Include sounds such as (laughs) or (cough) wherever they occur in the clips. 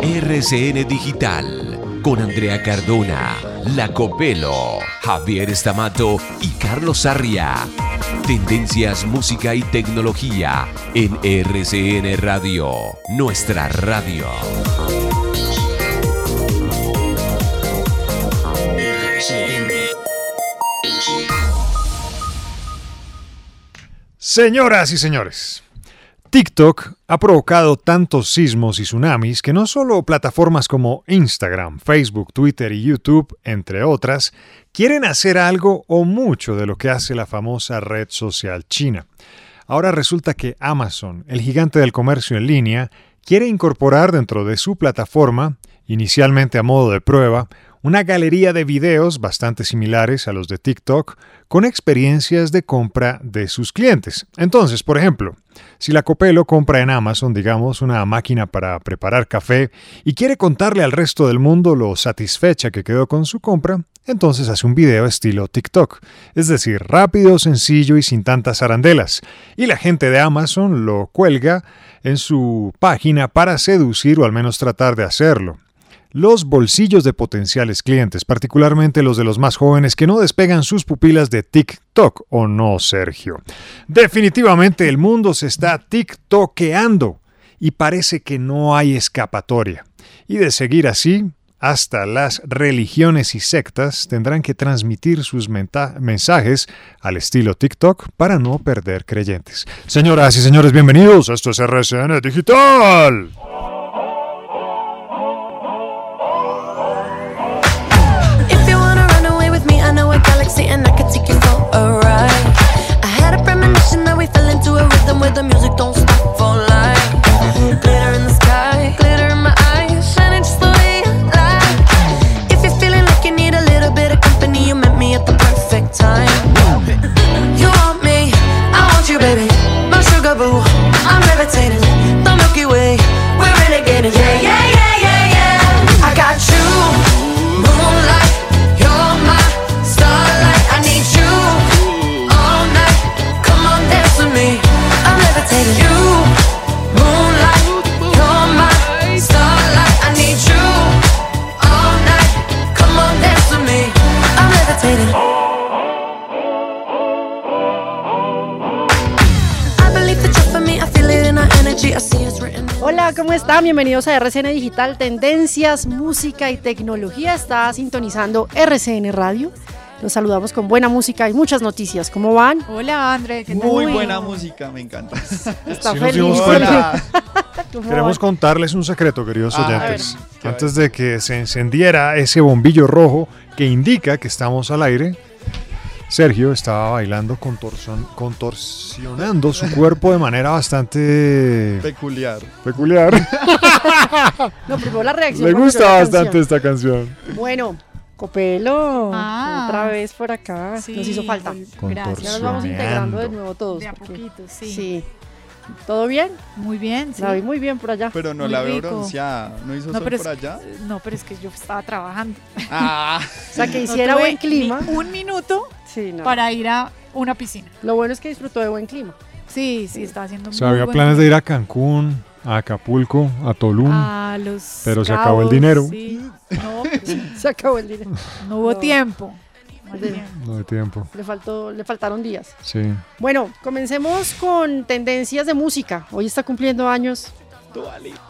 RCN Digital con Andrea Cardona, Lacopelo, Javier Estamato y Carlos Sarria. Tendencias, música y tecnología en RCN Radio, nuestra radio. Señoras y señores, TikTok ha provocado tantos sismos y tsunamis que no solo plataformas como Instagram, Facebook, Twitter y YouTube, entre otras, quieren hacer algo o mucho de lo que hace la famosa red social china. Ahora resulta que Amazon, el gigante del comercio en línea, quiere incorporar dentro de su plataforma, inicialmente a modo de prueba, una galería de videos bastante similares a los de TikTok con experiencias de compra de sus clientes. Entonces, por ejemplo, si la Copelo compra en Amazon, digamos, una máquina para preparar café y quiere contarle al resto del mundo lo satisfecha que quedó con su compra, entonces hace un video estilo TikTok, es decir, rápido, sencillo y sin tantas arandelas. Y la gente de Amazon lo cuelga en su página para seducir o al menos tratar de hacerlo los bolsillos de potenciales clientes, particularmente los de los más jóvenes que no despegan sus pupilas de TikTok, ¿o no, Sergio? Definitivamente el mundo se está TikTokeando y parece que no hay escapatoria. Y de seguir así, hasta las religiones y sectas tendrán que transmitir sus mensajes al estilo TikTok para no perder creyentes. Señoras y señores, bienvenidos. Esto es RCN Digital. Where the music don't stop for life. Glitter in the sky, glitter in my eyes, shining just the way you like. If you're feeling like you need a little bit of company, you met me at the perfect time. You want me, I want you, baby. My sugar boo, I'm levitating. Están? Bienvenidos a RCN Digital, Tendencias, Música y Tecnología. Está sintonizando RCN Radio. Los saludamos con buena música y muchas noticias. ¿Cómo van? Hola, André. Muy buena música, me encanta. (laughs) Está feliz. (laughs) Queremos contarles un secreto, queridos ah, oyentes. Antes de que se encendiera ese bombillo rojo que indica que estamos al aire, Sergio estaba bailando contorsionando su cuerpo de manera bastante peculiar. Peculiar. (laughs) no, primero la reacción. Le gusta bastante esta canción. Bueno, Copelo, ah. otra vez por acá. Nos hizo falta. Gracias. Ya nos vamos integrando de nuevo todos. De a poquito, sí. Sí. ¿Todo bien? Muy bien, sí. La vi muy bien por allá. Pero no la veo bronceada. ¿No hizo sol por allá? No, pero es que yo estaba trabajando. Ah. (laughs) o sea, que hiciera buen clima. Un minuto para ir a una piscina. Lo bueno es que disfrutó de buen clima. Sí, sí, está haciendo o sea, había planes de ir a Cancún, a Acapulco, a Tulum. A los pero se acabó el dinero. Sí. No, (laughs) se acabó el dinero. No hubo tiempo. No hay tiempo. Le, faltó, le faltaron días. Sí. Bueno, comencemos con tendencias de música. Hoy está cumpliendo años.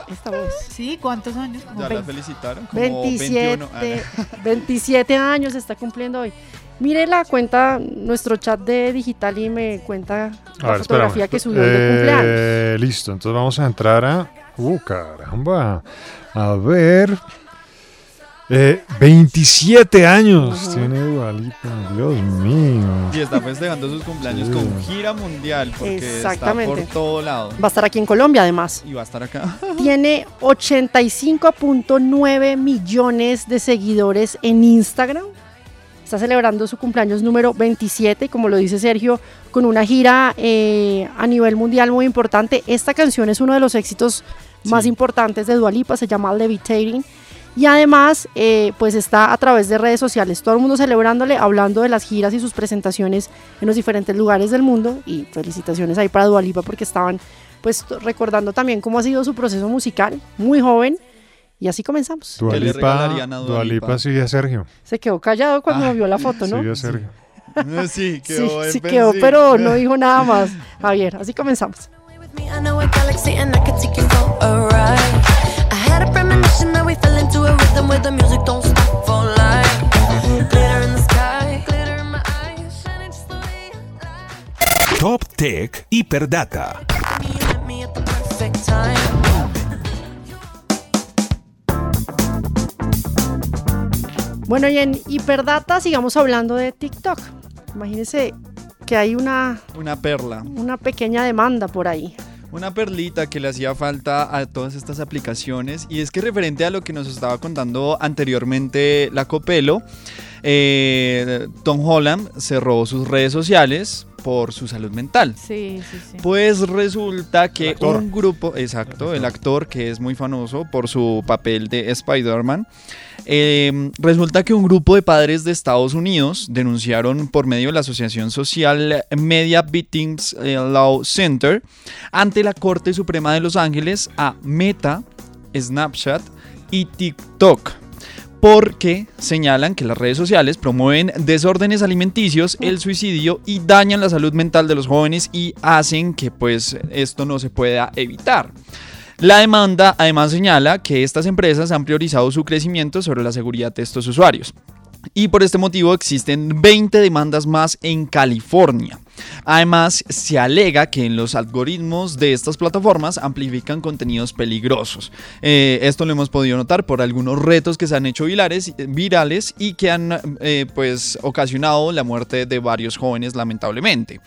Esta voz. Sí, ¿cuántos años? ya la felicitaron. Como 27, 27 ah. (laughs) años está cumpliendo hoy. Mire la cuenta, nuestro chat de digital y me cuenta la fotografía que subió de cumpleaños. Eh, listo, entonces vamos a entrar a. Uh, caramba. A ver. 27 eh, años tiene Dualipa, Dios mío. Y está festejando sus cumpleaños con gira mundial porque está por todo lado. Va a estar aquí en Colombia además. Y va a estar acá. (laughs) Tiene 85.9 millones de seguidores en Instagram. Está celebrando su cumpleaños número 27, como lo dice Sergio, con una gira eh, a nivel mundial muy importante. Esta canción es uno de los éxitos más importantes de Dualipa, se llama Levitating y además, eh, pues está a través de redes sociales, todo el mundo celebrándole, hablando de las giras y sus presentaciones en los diferentes lugares del mundo. Y felicitaciones ahí para Dualipa porque estaban pues recordando también cómo ha sido su proceso musical, muy joven. Y así comenzamos. ¿Qué le regalarían a Dua Lipa? Lipa sigue a Sergio. Se quedó callado cuando vio la foto, ¿no? Sigue a Sergio. Sí, (laughs) quedó, sí, sí quedó, pero no dijo nada más. Javier, así comenzamos. Top Tech Hiperdata. Bueno, y en Hiperdata sigamos hablando de TikTok. Imagínense que hay una, Una perla. una pequeña demanda por ahí. Una perlita que le hacía falta a todas estas aplicaciones y es que referente a lo que nos estaba contando anteriormente la Copelo, eh, Tom Holland cerró sus redes sociales por su salud mental. Sí, sí, sí. Pues resulta que un grupo, exacto, el actor que es muy famoso por su papel de Spider-Man, eh, resulta que un grupo de padres de Estados Unidos denunciaron por medio de la Asociación Social Media Victims eh, Law Center ante la Corte Suprema de Los Ángeles a Meta, Snapchat y TikTok porque señalan que las redes sociales promueven desórdenes alimenticios, el suicidio y dañan la salud mental de los jóvenes y hacen que pues esto no se pueda evitar. La demanda además señala que estas empresas han priorizado su crecimiento sobre la seguridad de estos usuarios. Y por este motivo existen 20 demandas más en California. Además, se alega que en los algoritmos de estas plataformas amplifican contenidos peligrosos. Eh, esto lo hemos podido notar por algunos retos que se han hecho virales, virales y que han eh, pues, ocasionado la muerte de varios jóvenes lamentablemente.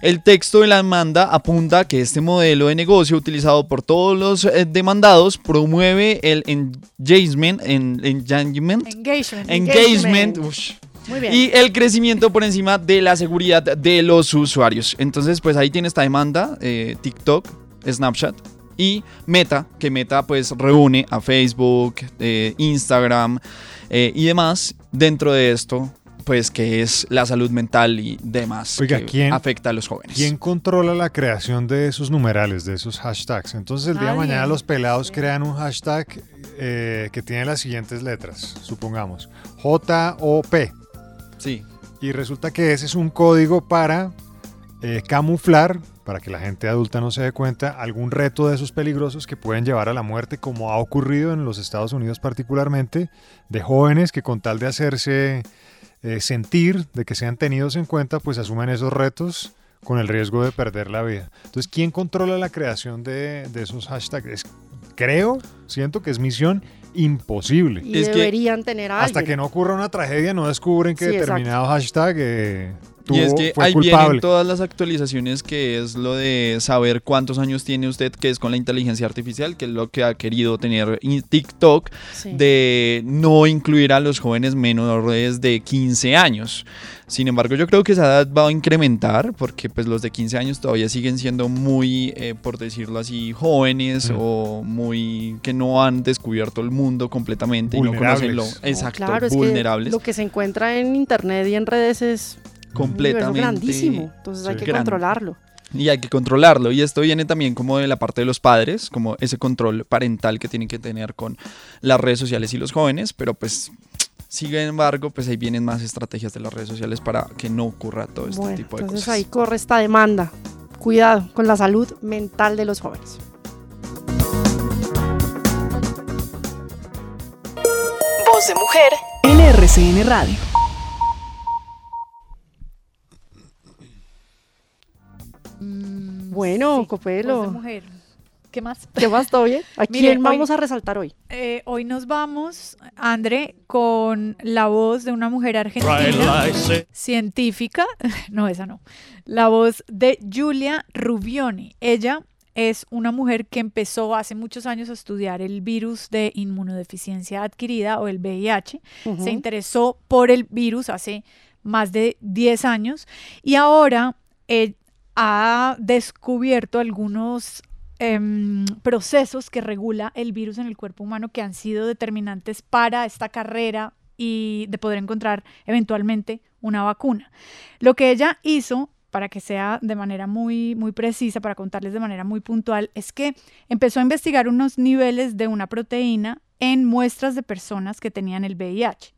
El texto de la demanda apunta a que este modelo de negocio utilizado por todos los eh, demandados promueve el engagement, en- engagement, Engagement. Muy bien. y el crecimiento por encima de la seguridad de los usuarios. Entonces, pues ahí tiene esta demanda, eh, TikTok, Snapchat y Meta, que Meta pues reúne a Facebook, eh, Instagram eh, y demás dentro de esto, pues que es la salud mental y demás Oiga, que ¿quién- afecta a los jóvenes. ¿Quién controla la creación de esos numerales, de esos hashtags? Entonces el día de mañana los pelados crean un hashtag eh, que tiene las siguientes letras, supongamos, J o P. Sí, Y resulta que ese es un código para eh, camuflar, para que la gente adulta no se dé cuenta, algún reto de esos peligrosos que pueden llevar a la muerte, como ha ocurrido en los Estados Unidos particularmente, de jóvenes que con tal de hacerse eh, sentir, de que sean tenidos en cuenta, pues asumen esos retos con el riesgo de perder la vida. Entonces, ¿quién controla la creación de, esos hashtags? Creo, siento que es misión imposible. y es que deberían tener a Hasta alguien. que no ocurra una tragedia, no descubren que Sí, exacto. determinado hashtag eh, tuvo, y es que fue ahí culpable. vienen todas las actualizaciones que es lo de saber cuántos años tiene usted, que es con la inteligencia artificial, que es lo que ha querido tener TikTok, Sí. de no incluir a los jóvenes menores de 15 años. Sin embargo, yo creo que esa edad va a incrementar porque pues los de 15 años todavía siguen siendo muy, eh, por decirlo así, jóvenes Mm. o muy que no han descubierto el mundo completamente y no conocen lo exacto, claro, es que vulnerables, lo que se encuentra en internet y en redes es completamente universo grandísimo. Entonces hay que Grande. controlarlo. Y hay que controlarlo. Y esto viene también como de la parte de los padres, como ese control parental que tienen que tener con las redes sociales y los jóvenes. Pero pues, sin embargo, pues ahí vienen más estrategias de las redes sociales para que no ocurra todo este Bueno, tipo de entonces cosas. ahí corre esta demanda. Cuidado con la salud mental de los jóvenes. Voz de mujer en RCN Radio. Bueno, Sí, Copelo. voz de mujer. ¿Qué más? (laughs) ¿Qué más, todo bien? ¿A (laughs) quién hoy- vamos a resaltar hoy? Eh, hoy nos vamos, André, con la voz de una mujer argentina científica. (laughs) No, esa no. La voz de Giulia Rubioni. Ella es una mujer que empezó hace muchos años a estudiar el virus de inmunodeficiencia adquirida o el VIH. Se interesó por el virus hace más de 10 años y ahora eh, ha descubierto algunos em, procesos que regula el virus en el cuerpo humano que han sido determinantes para esta carrera y de poder encontrar eventualmente una vacuna. Lo que ella hizo para que sea de manera muy, muy precisa, para contarles de manera muy puntual, es que empezó a investigar unos niveles de una proteína en muestras de personas que tenían el VIH.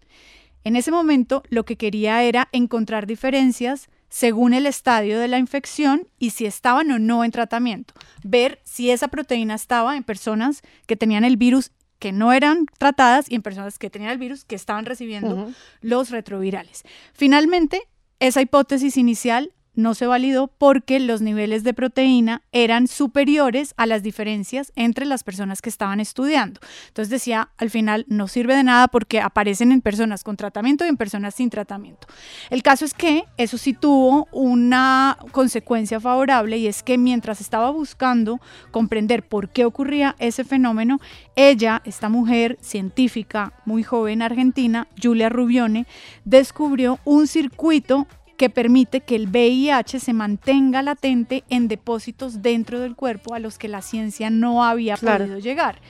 En ese momento lo que quería era encontrar diferencias según el estadio de la infección y si estaban o no en tratamiento. Ver si esa proteína estaba en personas que tenían el virus que no eran tratadas y en personas que tenían el virus que estaban recibiendo los retrovirales. Finalmente, esa hipótesis inicial no se validó porque los niveles de proteína eran superiores a las diferencias entre las personas que estaban estudiando. Entonces decía, al final no sirve de nada porque aparecen en personas con tratamiento y en personas sin tratamiento. El caso es que eso sí tuvo una consecuencia favorable y es que mientras estaba buscando comprender por qué ocurría ese fenómeno, ella, esta mujer científica muy joven argentina, Julia Rubione, descubrió un circuito que permite que el VIH se mantenga latente en depósitos dentro del cuerpo a los que la ciencia no había Claro. podido llegar.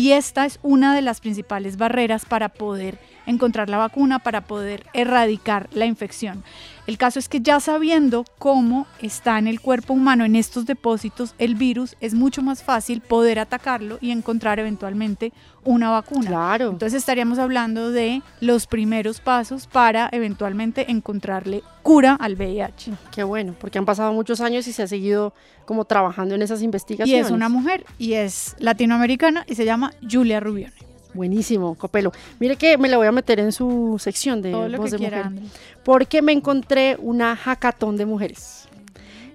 Y esta es una de las principales barreras para poder encontrar la vacuna, para poder erradicar la infección. El caso es que ya sabiendo cómo está en el cuerpo humano, en estos depósitos, el virus, es mucho más fácil poder atacarlo y encontrar eventualmente una vacuna. Claro. Entonces estaríamos hablando de los primeros pasos para eventualmente encontrarle cura al VIH. Qué bueno, porque han pasado muchos años y se ha seguido como trabajando en esas Y investigaciones. es una mujer y es latinoamericana y se llama Julia Rubione. Buenísimo, Copelo. Mire que me la voy a meter en su sección de Todo lo voz que de quiera, mujer. Porque me encontré una hackathon de mujeres.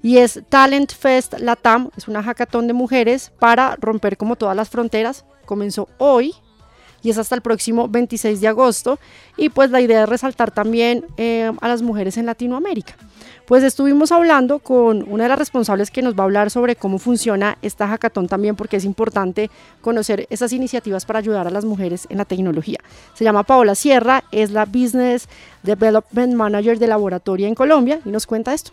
Y es Talent Fest Latam, es una hackathon de mujeres para romper como todas las fronteras. Comenzó hoy y es hasta el próximo 26 de agosto. Y pues la idea es resaltar también eh, a las mujeres en Latinoamérica. Pues estuvimos hablando con una de las responsables que nos va a hablar sobre cómo funciona esta hackathon también, porque es importante conocer esas iniciativas para ayudar a las mujeres en la tecnología. Se llama Paola Sierra, es la Business Development Manager de Laboratoria en Colombia y nos cuenta esto.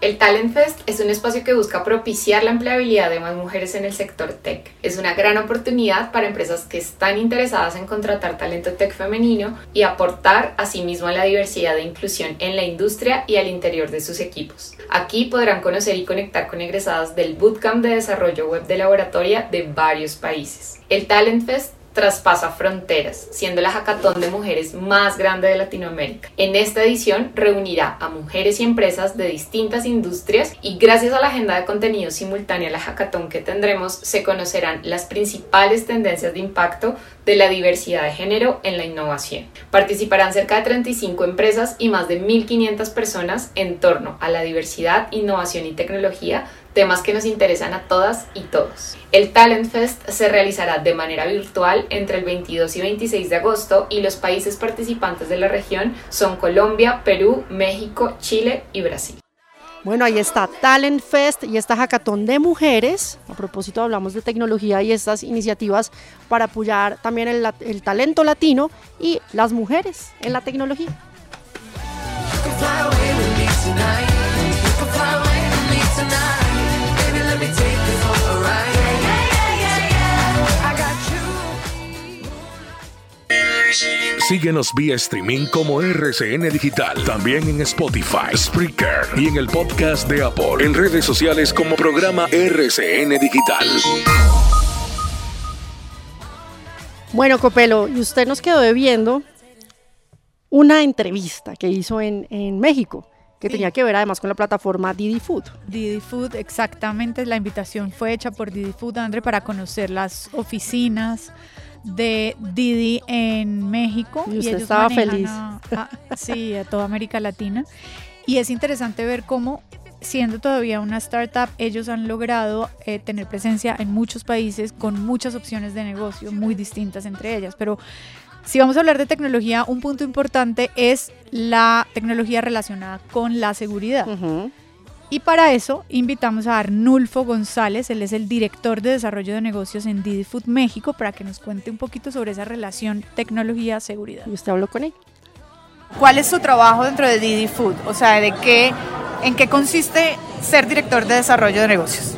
El Talent Fest es un espacio que busca propiciar la empleabilidad de más mujeres en el sector tech. Es una gran oportunidad para empresas que están interesadas en contratar talento tech femenino y aportar asimismo a la diversidad e inclusión en la industria y al interior de sus equipos. Aquí podrán conocer y conectar con egresadas del Bootcamp de Desarrollo Web de Laboratoria de varios países. El Talent Fest traspasa fronteras, siendo la hackathon de mujeres más grande de Latinoamérica. En esta edición reunirá a mujeres y empresas de distintas industrias y gracias a la agenda de contenido simultánea a la hackathon que tendremos se conocerán las principales tendencias de impacto de la diversidad de género en la innovación. Participarán cerca de 35 empresas y más de 1.500 personas en torno a la diversidad, innovación y tecnología temas que nos interesan a todas y todos. El Talent Fest se realizará de manera virtual entre el 22 y 26 de agosto y los países participantes de la región son Colombia, Perú, México, Chile y Brasil. Bueno, ahí está Talent Fest y esta hackathon de mujeres. A propósito, hablamos de tecnología y estas iniciativas para apoyar también el, talento latino y las mujeres en la tecnología. Síguenos vía streaming como RCN Digital. También en Spotify, Spreaker y en el podcast de Apple. En redes sociales como programa RCN Digital. Bueno, Copelo, y usted nos quedó debiendo una entrevista que hizo en, en México, que Sí. tenía que ver además con la plataforma Didi Food. Didi Food, exactamente. La invitación fue hecha por Didi Food, André, para conocer las oficinas de Didi en México. Y usted ellos estaba feliz. a- a- sí, a toda América Latina. Y es interesante ver cómo, siendo todavía una startup, ellos han logrado eh, tener presencia en muchos países con muchas opciones de negocio muy distintas entre ellas. Pero si vamos a hablar de tecnología, un punto importante es la tecnología relacionada con la seguridad. Ujú. Y para eso invitamos a Arnulfo González, él es el director de desarrollo de negocios en Didi Food México, para que nos cuente un poquito sobre esa relación tecnología-seguridad. Usted habló con él. ¿Cuál es su trabajo dentro de Didi Food? O sea, ¿de qué, ¿en qué consiste ser director de desarrollo de negocios?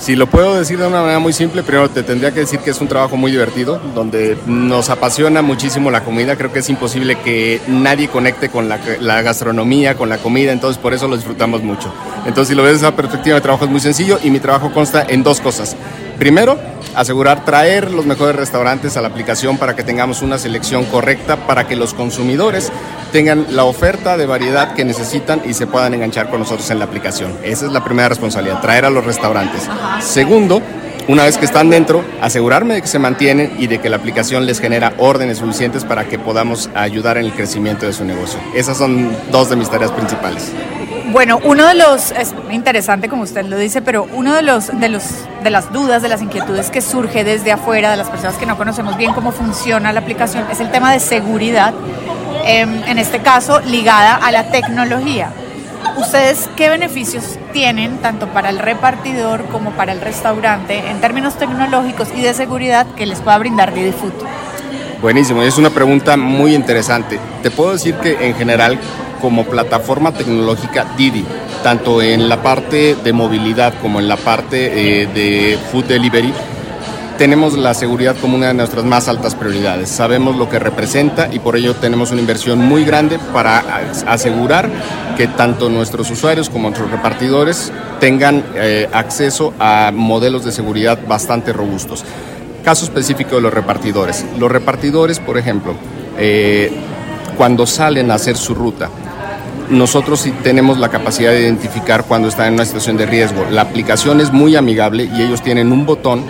Si lo puedo decir de una manera muy simple, primero te tendría que decir que es un trabajo muy divertido, donde nos apasiona muchísimo la comida. Creo que es imposible que nadie conecte con la, gastronomía, con la comida, entonces por eso lo disfrutamos mucho. Entonces, si lo ves desde esa perspectiva, mi trabajo es muy sencillo y mi trabajo consta en dos cosas. Primero, asegurar traer los mejores restaurantes a la aplicación para que tengamos una selección correcta para que los consumidores tengan la oferta de variedad que necesitan y se puedan enganchar con nosotros en la aplicación. Esa es la primera responsabilidad, traer a los restaurantes. Segundo, una vez que están dentro, asegurarme de que se mantienen y de que la aplicación les genera órdenes suficientes para que podamos ayudar en el crecimiento de su negocio. Esas son dos de mis tareas principales. Bueno, uno de los, es interesante como usted lo dice, pero uno de los, de los, de las dudas, de las inquietudes que surge desde afuera de las personas que no conocemos bien cómo funciona la aplicación es el tema de seguridad, em, en este caso ligada a la tecnología. ¿Ustedes qué beneficios tienen tanto para el repartidor como para el restaurante en términos tecnológicos y de seguridad que les pueda brindar Didi Food? Buenísimo, es una pregunta muy interesante. Te puedo decir que en general como plataforma tecnológica Didi, tanto en la parte de movilidad como en la parte eh, de food delivery, tenemos la seguridad como una de nuestras más altas prioridades. Sabemos lo que representa y por ello tenemos una inversión muy grande para asegurar que tanto nuestros usuarios como nuestros repartidores tengan eh, acceso a modelos de seguridad bastante robustos. Caso específico de los repartidores. Los repartidores, por ejemplo, eh, cuando salen a hacer su ruta, nosotros sí tenemos la capacidad de identificar cuando están en una situación de riesgo. La aplicación es muy amigable y ellos tienen un botón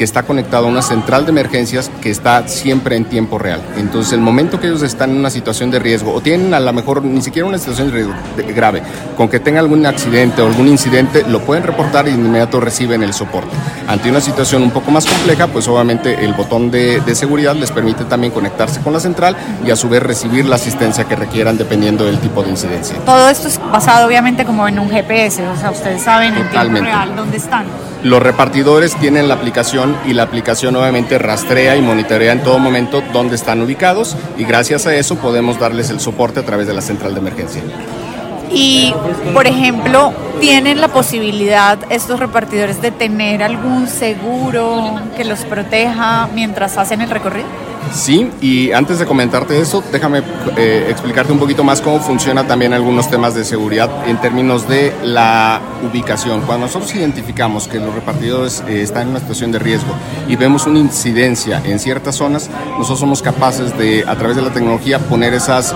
que está conectado a una central de emergencias que está siempre en tiempo real. Entonces, el momento que ellos están en una situación de riesgo o tienen a lo mejor ni siquiera una situación de riesgo de- grave, con que tengan algún accidente o algún incidente, lo pueden reportar y de inmediato reciben el soporte. Ante una situación un poco más compleja, pues obviamente el botón de, de seguridad les permite también conectarse con la central y a su vez recibir la asistencia que requieran dependiendo del tipo de incidencia. Todo esto es basado obviamente como en un GPS, o sea, ustedes saben en tiempo Totalmente. real dónde están. Los repartidores tienen la aplicación y la aplicación obviamente rastrea y monitorea en todo momento dónde están ubicados y gracias a eso podemos darles el soporte a través de la central de emergencia. Y, por ejemplo, ¿tienen la posibilidad estos repartidores de tener algún seguro que los proteja mientras hacen el recorrido? Sí, y antes de comentarte eso, déjame eh, explicarte un poquito más cómo funciona también algunos temas de seguridad en términos de la ubicación. Cuando nosotros identificamos que los repartidores eh, están en una situación de riesgo y vemos una incidencia en ciertas zonas, nosotros somos capaces de, a través de la tecnología, poner esas,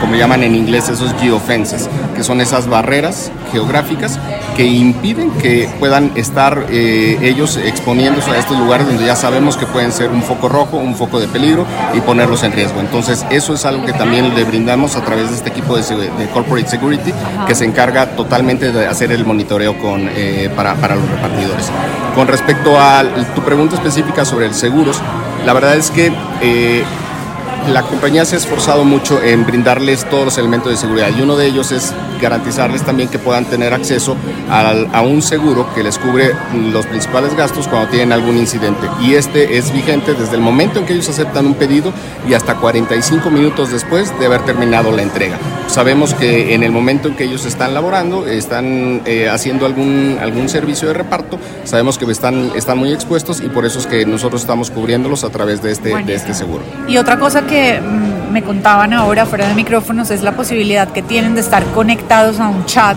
como le llaman en inglés, esos geofences, que son esas barreras geográficas que impiden que puedan estar eh, ellos exponiéndose a estos lugares donde ya sabemos que pueden ser un foco rojo, un foco de peligro y ponerlos en riesgo. Entonces, eso es algo que también le brindamos a través de este equipo de, Corporate Security que se encarga totalmente de hacer el monitoreo con, eh, para, para los repartidores. Con respecto a tu pregunta específica sobre el seguros, la verdad es que eh, la compañía se ha esforzado mucho en brindarles todos los elementos de seguridad y uno de ellos es garantizarles también que puedan tener acceso a, un seguro que les cubre los principales gastos cuando tienen algún incidente. Y este es vigente desde el momento en que ellos aceptan un pedido y hasta 45 minutos después de haber terminado la entrega. Sabemos que en el momento en que ellos están laborando, están eh, haciendo algún, algún servicio de reparto, sabemos que están, están muy expuestos y por eso es que nosotros estamos cubriéndolos a través de este, de este seguro. Y otra cosa que mm, me contaban ahora fuera de micrófonos es la posibilidad que tienen de estar conectados a un chat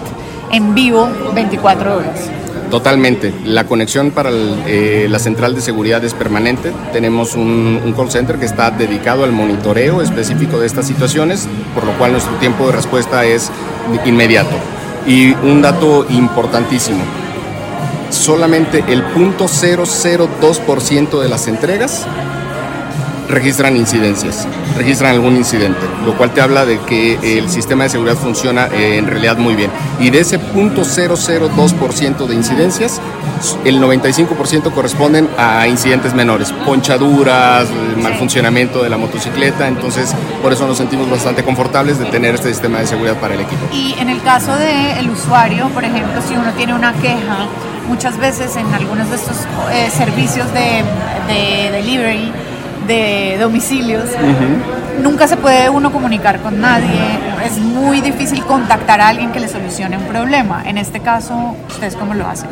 en vivo 24 horas. Totalmente. La conexión para el, eh, la central de seguridad es permanente. Tenemos un, un call center que está dedicado al monitoreo específico de estas situaciones, por lo cual nuestro tiempo de respuesta es inmediato. Y un dato importantísimo. Solamente el 0.002% de las entregas registran incidencias, registran algún incidente, lo cual te habla de que el sistema de seguridad funciona eh, en realidad muy bien. Y de ese 0.002% de incidencias, el 95% corresponden a incidentes menores, ponchaduras, mal funcionamiento de la motocicleta, entonces por eso nos sentimos bastante confortables de tener este sistema de seguridad para el equipo. Y en el caso del usuario, por ejemplo, si uno tiene una queja, muchas veces en algunos de estos eh, servicios de, de delivery, de domicilios, nunca se puede uno comunicar con nadie, es muy difícil contactar a alguien que le solucione un problema. En este caso, ¿ustedes cómo lo hacen?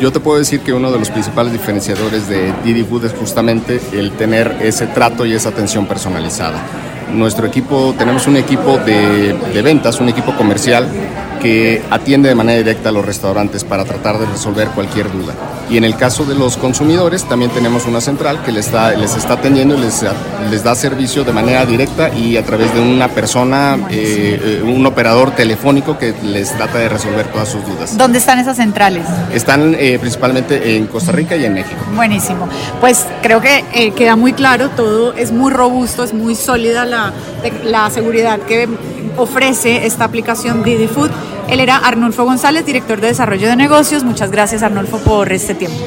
Yo te puedo decir que uno de los principales diferenciadores de Didi Food es justamente el tener ese trato y esa atención personalizada. Nuestro equipo, tenemos un equipo de, de ventas, un equipo comercial que atiende de manera directa a los restaurantes para tratar de resolver cualquier duda. Y en el caso de los consumidores, también tenemos una central que les está, les está atendiendo y les, les da servicio de manera directa y a través de una persona, eh, eh, un operador telefónico que les trata de resolver todas sus dudas. ¿Dónde están esas centrales? Están eh, principalmente en Costa Rica y en México. Buenísimo. Pues creo que eh, queda muy claro, todo es muy robusto, es muy sólida la, la seguridad que ofrece esta aplicación Didi Food. Él era Arnulfo González, director de desarrollo de negocios. Muchas gracias Arnulfo por este tiempo.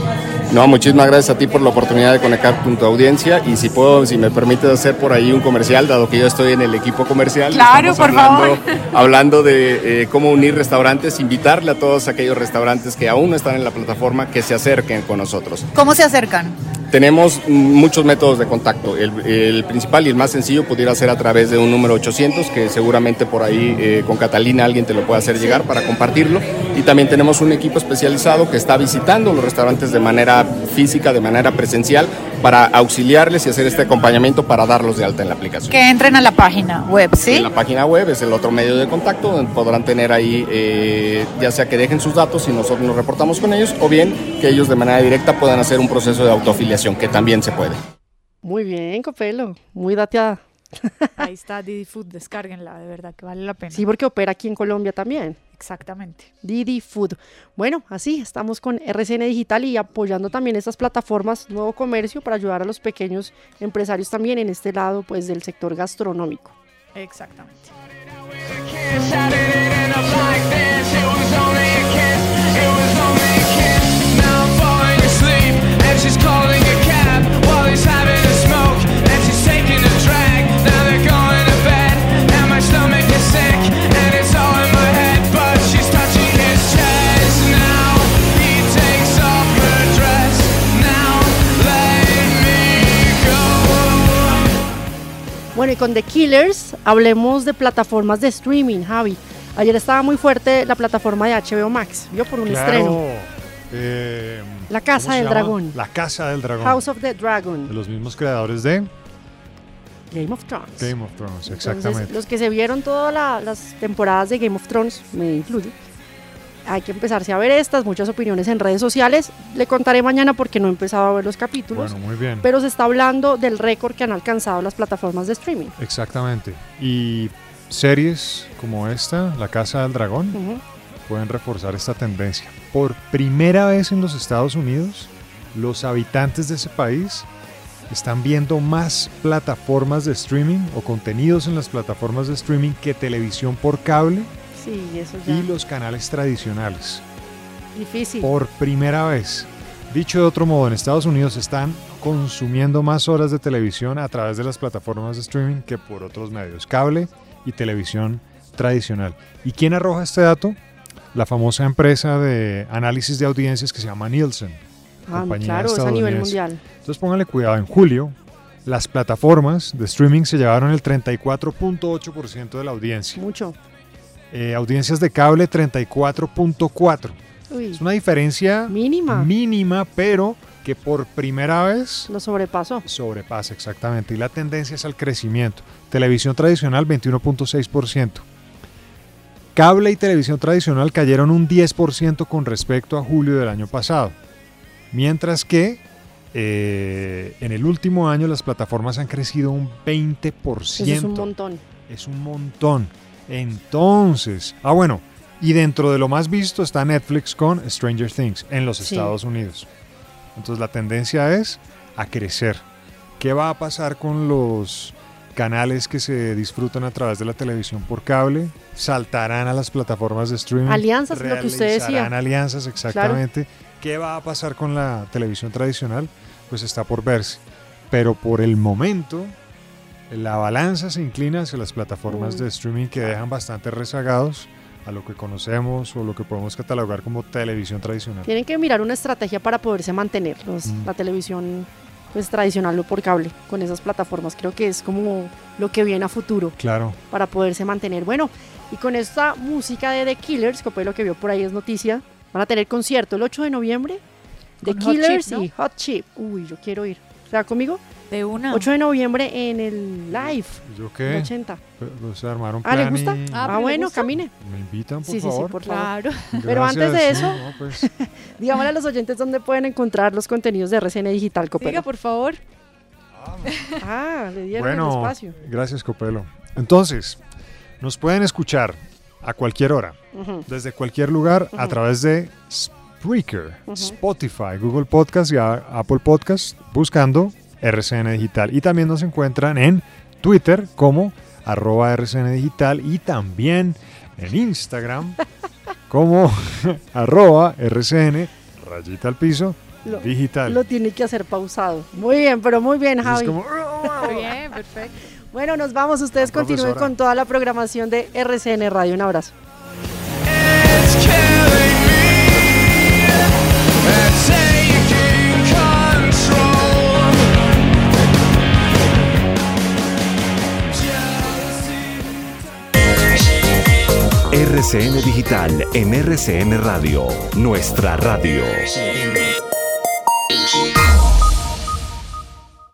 No, muchísimas gracias a ti por la oportunidad de conectar con tu audiencia y si puedo, si me permites hacer por ahí un comercial, dado que yo estoy en el equipo comercial. Claro, por hablando, favor. Hablando de eh, cómo unir restaurantes, invitarle a todos aquellos restaurantes que aún no están en la plataforma que se acerquen con nosotros. ¿Cómo se acercan? Tenemos muchos métodos de contacto. El, el, principal y el más sencillo pudiera ser a través de un número 800, que seguramente por ahí eh, con Catalina alguien te lo puede hacer llegar para compartirlo. Y también tenemos un equipo especializado que está visitando los restaurantes de manera física, de manera presencial, para auxiliarles y hacer este acompañamiento para darlos de alta en la aplicación. Que entren a la página web, ¿sí? En la página web es el otro medio de contacto, donde podrán tener ahí, eh, ya sea que dejen sus datos y nosotros nos reportamos con ellos, o bien que ellos de manera directa puedan hacer un proceso de autoafiliación, que también se puede. Muy bien, Copelo, muy dateada. Ahí está Didi Food, descárguenla, de verdad que vale la pena. Sí, porque opera aquí en Colombia también. Exactamente. Didi Food. Bueno, así estamos con RCN Digital y apoyando también estas plataformas Nuevo Comercio para ayudar a los pequeños empresarios también en este lado pues del sector gastronómico. Exactamente. Bueno, y con The Killers hablemos de plataformas de streaming, Javi. Ayer estaba muy fuerte la plataforma de HBO Max, vio por un Claro. estreno. Eh, La Casa ¿cómo se del llama? Dragón. La Casa del Dragón. House of the Dragon, De los mismos creadores de Game of Thrones. Game of Thrones, Entonces, exactamente. los que se vieron todas la- las temporadas de Game of Thrones, me incluyo, hay que empezarse a ver estas, muchas opiniones en redes sociales. Le contaré mañana porque no he empezado a ver los capítulos. Bueno, muy bien. Pero se está hablando del récord que han alcanzado las plataformas de streaming. Exactamente. Y series como esta, La Casa del Dragón, pueden reforzar esta tendencia. Por primera vez en los Estados Unidos, los habitantes de ese país están viendo más plataformas de streaming o contenidos en las plataformas de streaming que televisión por cable Sí, eso ya. y los canales tradicionales. Difícil. Por primera vez. Dicho de otro modo, en Estados Unidos están consumiendo más horas de televisión a través de las plataformas de streaming que por otros medios, cable y televisión tradicional. ¿Y quién arroja este dato? La famosa empresa de análisis de audiencias que se llama Nielsen. Ah, claro, es a nivel mundial. Entonces pónganle cuidado, en julio las plataformas de streaming se llevaron el 34.8% de la audiencia. Mucho. Eh, audiencias de cable 34.4%. Uy, Es una diferencia mínima. mínima, pero que por primera vez Lo sobrepasó. sobrepasa exactamente. Y la tendencia es al crecimiento. Televisión tradicional 21.6%. Cable y televisión tradicional cayeron un 10% con respecto a julio del año pasado. Mientras que eh, en el último año las plataformas han crecido un 20%. Eso es un montón. Es un montón. Entonces, ah bueno, y dentro de lo más visto está Netflix con Stranger Things en los Sí. Estados Unidos. Entonces la tendencia es a crecer. ¿Qué va a pasar con los canales que se disfrutan a través de la televisión por cable? ¿Saltarán a las plataformas de streaming? Alianzas, lo que usted decía. Alianzas, exactamente. ¿Qué va a pasar con la televisión tradicional? Pues está por verse. Pero por el momento, la balanza se inclina hacia las plataformas de streaming que dejan bastante rezagados a lo que conocemos o lo que podemos catalogar como televisión tradicional. Tienen que mirar una estrategia para poderse mantener los- Mm. la televisión pues tradicional o por cable con esas plataformas. Creo que es como lo que viene a futuro Claro. para poderse mantener. Bueno, y con esta música de The Killers, que fue lo que vio por ahí es noticia, Van a tener concierto el 8 de noviembre de Con Hot Killers Chip, ¿no? y Hot Chip. Uy, yo quiero ir. ¿Está conmigo? De una. 8 de noviembre en el live. ¿Yo el qué? 80. O sea, armaron Ah, ¿le gusta? y- Ah, Ah, pero ¿le bueno, gusta? camine. ¿Me invitan, por Sí, sí, sí, favor? por favor. Claro. (laughs) Pero antes de eso- No, pues, (laughs) Díganle a los oyentes dónde pueden encontrar los contenidos de RCN Digital, Copelo. Diga, por favor. (laughs) Ah, le dieron el bueno, espacio. gracias, Copelo. Entonces, nos pueden escuchar a cualquier hora, desde cualquier lugar, a través de Spreaker. Spotify, Google Podcast y Apple Podcast, buscando RCN Digital. Y también nos encuentran en Twitter como arroba RCN Digital y también en Instagram (laughs) como (laughs) arroba RCN rayita al piso Lo- digital. Lo tiene que hacer pausado. Muy bien, pero muy bien, Javi. como, (laughs) Bien, perfecto. Bueno, nos vamos. Ustedes continúen con toda la programación de RCN Radio. Un abrazo. RCN Digital en RCN Radio, nuestra radio.